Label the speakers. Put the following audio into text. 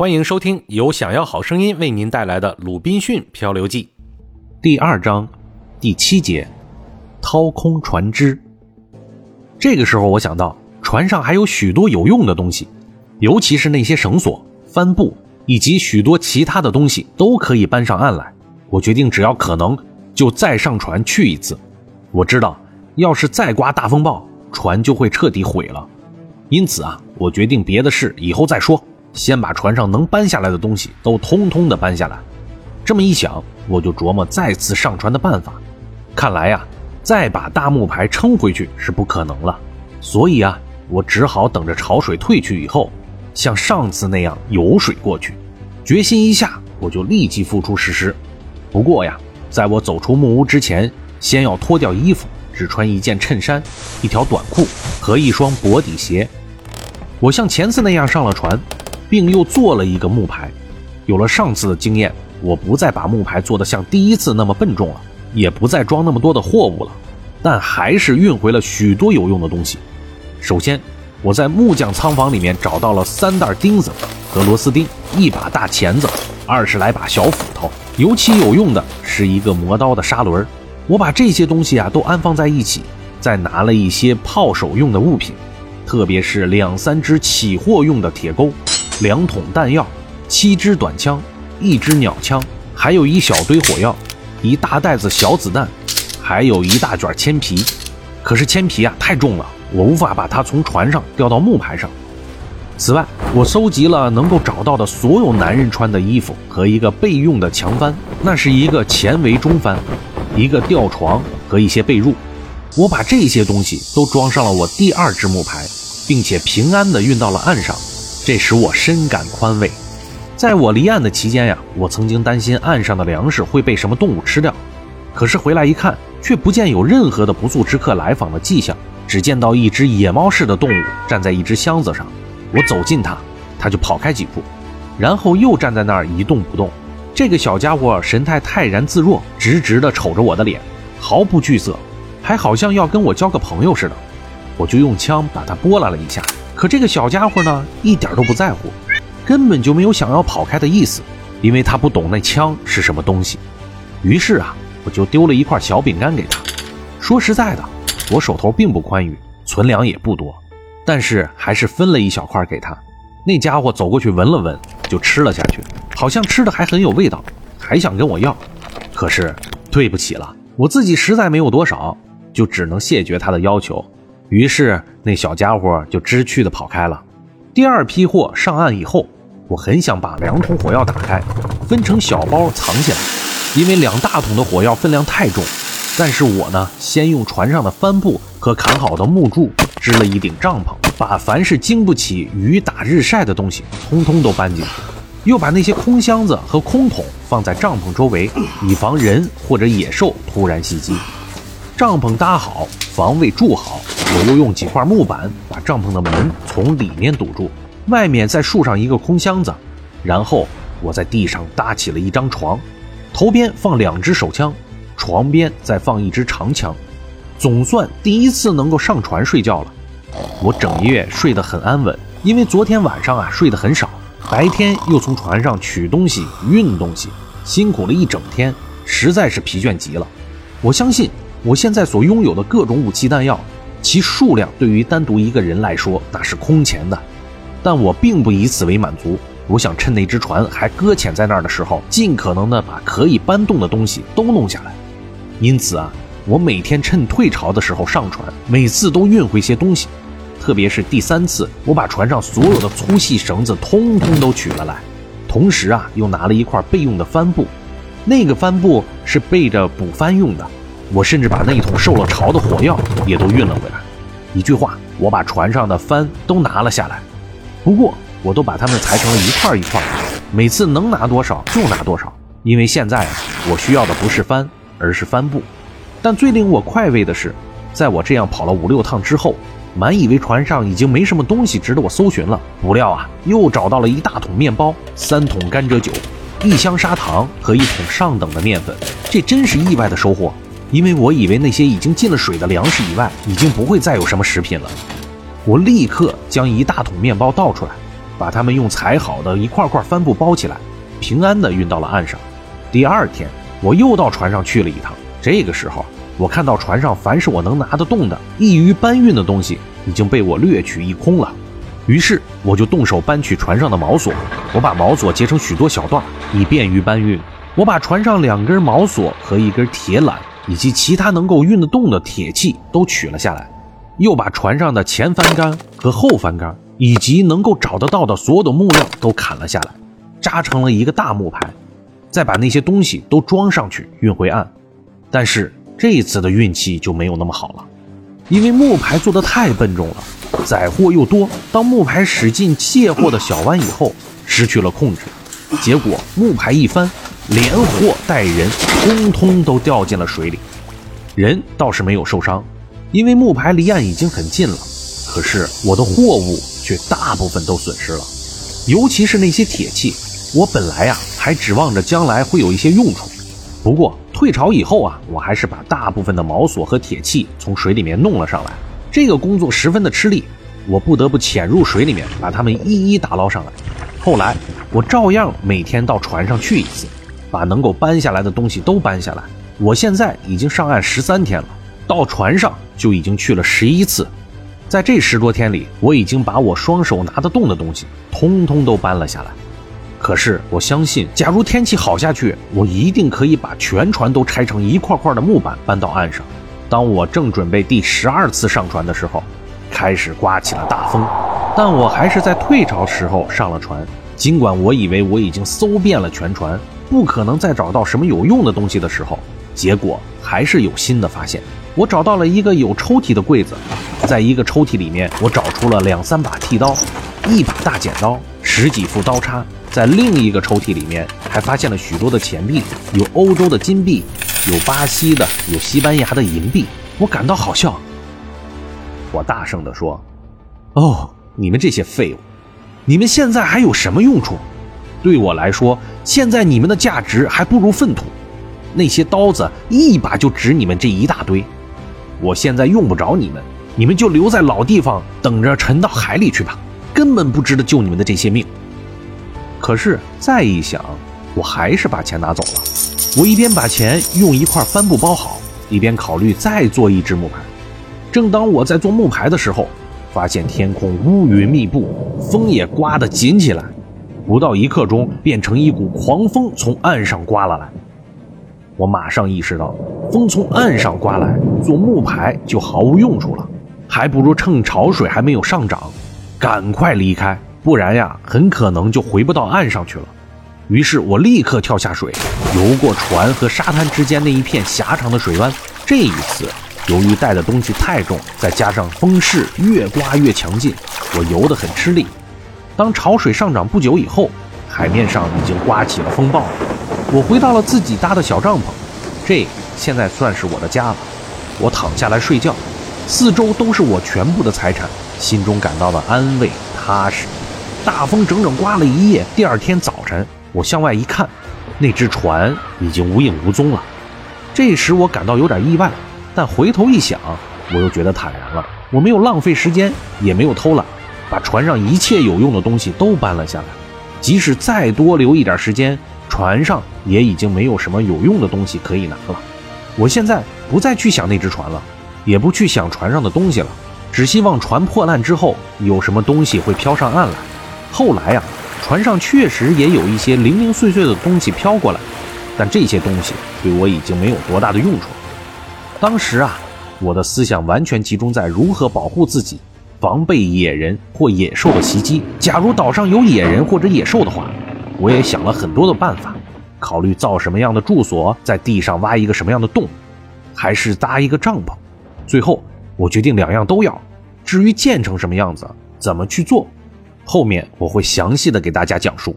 Speaker 1: 欢迎收听由想要好声音为您带来的《鲁滨逊漂流记》第二章第七节：掏空船只。这个时候，我想到船上还有许多有用的东西，尤其是那些绳索、帆布以及许多其他的东西都可以搬上岸来。我决定，只要可能，就再上船去一次。我知道，要是再刮大风暴，船就会彻底毁了。因此啊，我决定别的事以后再说。先把船上能搬下来的东西都通通的搬下来。这么一想，我就琢磨再次上船的办法。看来呀，再把大木牌撑回去是不可能了。所以啊，我只好等着潮水退去以后，像上次那样游水过去。决心一下，我就立即付出实施。不过呀，在我走出木屋之前，先要脱掉衣服，只穿一件衬衫、一条短裤和一双薄底鞋。我像前次那样上了船。并又做了一个木牌，有了上次的经验，我不再把木牌做得像第一次那么笨重了，也不再装那么多的货物了，但还是运回了许多有用的东西。首先，我在木匠仓房里面找到了三袋钉子和螺丝钉，一把大钳子，二十来把小斧头，尤其有用的是一个磨刀的砂轮。我把这些东西啊都安放在一起，再拿了一些炮手用的物品，特别是两三只起货用的铁钩。两桶弹药，七支短枪，一支鸟枪，还有一小堆火药，一大袋子小子弹，还有一大卷铅皮。可是铅皮啊太重了，我无法把它从船上吊到木牌上。此外，我搜集了能够找到的所有男人穿的衣服和一个备用的强帆，那是一个前围中帆，一个吊床和一些被褥。我把这些东西都装上了我第二只木牌，并且平安地运到了岸上。这使我深感宽慰。在我离岸的期间呀，我曾经担心岸上的粮食会被什么动物吃掉，可是回来一看，却不见有任何的不速之客来访的迹象，只见到一只野猫似的动物站在一只箱子上。我走近它，它就跑开几步，然后又站在那儿一动不动。这个小家伙神态泰然自若，直直地瞅着我的脸，毫不惧色，还好像要跟我交个朋友似的。我就用枪把它拨拉了一下。可这个小家伙呢，一点都不在乎，根本就没有想要跑开的意思，因为他不懂那枪是什么东西。于是啊，我就丢了一块小饼干给他。说实在的，我手头并不宽裕，存粮也不多，但是还是分了一小块给他。那家伙走过去闻了闻，就吃了下去，好像吃的还很有味道，还想跟我要。可是对不起了，我自己实在没有多少，就只能谢绝他的要求。于是那小家伙就知趣地跑开了。第二批货上岸以后，我很想把两桶火药打开，分成小包藏起来，因为两大桶的火药分量太重。但是我呢，先用船上的帆布和砍好的木柱支了一顶帐篷，把凡是经不起雨打日晒的东西通通都搬进去，又把那些空箱子和空桶放在帐篷周围，以防人或者野兽突然袭击。帐篷搭好，防卫筑好。我又用几块木板把帐篷的门从里面堵住，外面再竖上一个空箱子，然后我在地上搭起了一张床，头边放两支手枪，床边再放一支长枪，总算第一次能够上船睡觉了。我整夜睡得很安稳，因为昨天晚上啊睡得很少，白天又从船上取东西、运东西，辛苦了一整天，实在是疲倦极了。我相信我现在所拥有的各种武器弹药。其数量对于单独一个人来说那是空前的，但我并不以此为满足。我想趁那只船还搁浅在那儿的时候，尽可能的把可以搬动的东西都弄下来。因此啊，我每天趁退潮的时候上船，每次都运回些东西。特别是第三次，我把船上所有的粗细绳子通通都取了来，同时啊，又拿了一块备用的帆布，那个帆布是备着补帆用的。我甚至把那一桶受了潮的火药也都运了回来。一句话，我把船上的帆都拿了下来。不过，我都把它们裁成了一块一块，每次能拿多少就拿多少。因为现在啊，我需要的不是帆，而是帆布。但最令我快慰的是，在我这样跑了五六趟之后，满以为船上已经没什么东西值得我搜寻了，不料啊，又找到了一大桶面包、三桶甘蔗酒、一箱砂糖和一桶上等的面粉。这真是意外的收获。因为我以为那些已经进了水的粮食以外，已经不会再有什么食品了。我立刻将一大桶面包倒出来，把它们用裁好的一块块帆布包起来，平安地运到了岸上。第二天，我又到船上去了一趟。这个时候，我看到船上凡是我能拿得动的、易于搬运的东西，已经被我掠取一空了。于是，我就动手搬取船上的锚索。我把锚索截成许多小段，以便于搬运。我把船上两根锚索和一根铁缆，以及其他能够运得动的铁器都取了下来，又把船上的前帆杆和后帆杆，以及能够找得到的所有的木料都砍了下来，扎成了一个大木排。再把那些东西都装上去，运回岸。但是这一次的运气就没有那么好了，因为木牌做的太笨重了，载货又多。当木牌驶进卸货的小湾以后，失去了控制，结果木牌一翻，连货带人通通都掉进了水里。人倒是没有受伤，因为木牌离岸已经很近了。可是我的货物却大部分都损失了，尤其是那些铁器。我本来呀，还指望着将来会有一些用处。不过退潮以后啊，我还是把大部分的锚索和铁器从水里面弄了上来。这个工作十分的吃力，我不得不潜入水里面把它们一一打捞上来。后来我照样每天到船上去一次，把能够搬下来的东西都搬下来。我现在已经上岸十三天了，到船上就已经去了十一次。在这十多天里，我已经把我双手拿得动的东西通通都搬了下来。可是我相信，假如天气好下去，我一定可以把全船都拆成一块块的木板搬到岸上。当我正准备第十二次上船的时候，开始刮起了大风，但我还是在退潮时候上了船。尽管我以为我已经搜遍了全船，不可能再找到什么有用的东西的时候，结果还是有新的发现。我找到了一个有抽屉的柜子，在一个抽屉里面，我找出了两三把剃刀，一把大剪刀，十几副刀叉。在另一个抽屉里面，还发现了许多的钱币，有欧洲的金币，有巴西的，有西班牙的银币。我感到好笑，我大声地说：“哦，你们这些废物，你们现在还有什么用处？对我来说，现在你们的价值还不如粪土。那些刀子一把就值你们这一大堆。我现在用不着你们，你们就留在老地方，等着沉到海里去吧，根本不值得救你们的这些命。”可是再一想，我还是把钱拿走了。我一边把钱用一块帆布包好，一边考虑再做一只木牌。正当我在做木牌的时候，发现天空乌云密布，风也刮得紧起来。不到一刻钟，变成一股狂风从岸上刮了来。我马上意识到，风从岸上刮来，做木牌就毫无用处了，还不如趁潮水还没有上涨，赶快离开。不然呀，很可能就回不到岸上去了。于是我立刻跳下水，游过船和沙滩之间那一片狭长的水湾。这一次，由于带的东西太重，再加上风势越刮越强劲，我游得很吃力。当潮水上涨不久以后，海面上已经刮起了风暴。我回到了自己搭的小帐篷，这现在算是我的家了。我躺下来睡觉，四周都是我全部的财产，心中感到了安慰踏实。大风整整刮了一夜。第二天早晨，我向外一看，那只船已经无影无踪了。这时我感到有点意外，但回头一想，我又觉得坦然了。我没有浪费时间，也没有偷懒，把船上一切有用的东西都搬了下来。即使再多留一点时间，船上也已经没有什么有用的东西可以拿了。我现在不再去想那只船了，也不去想船上的东西了，只希望船破烂之后有什么东西会飘上岸来。后来呀，船上确实也有一些零零碎碎的东西飘过来，但这些东西对我已经没有多大的用处了。当时啊，我的思想完全集中在如何保护自己，防备野人或野兽的袭击。假如岛上有野人或者野兽的话，我也想了很多的办法，考虑造什么样的住所，在地上挖一个什么样的洞，还是搭一个帐篷。最后，我决定两样都要。至于建成什么样子，怎么去做？后面我会详细的给大家讲述。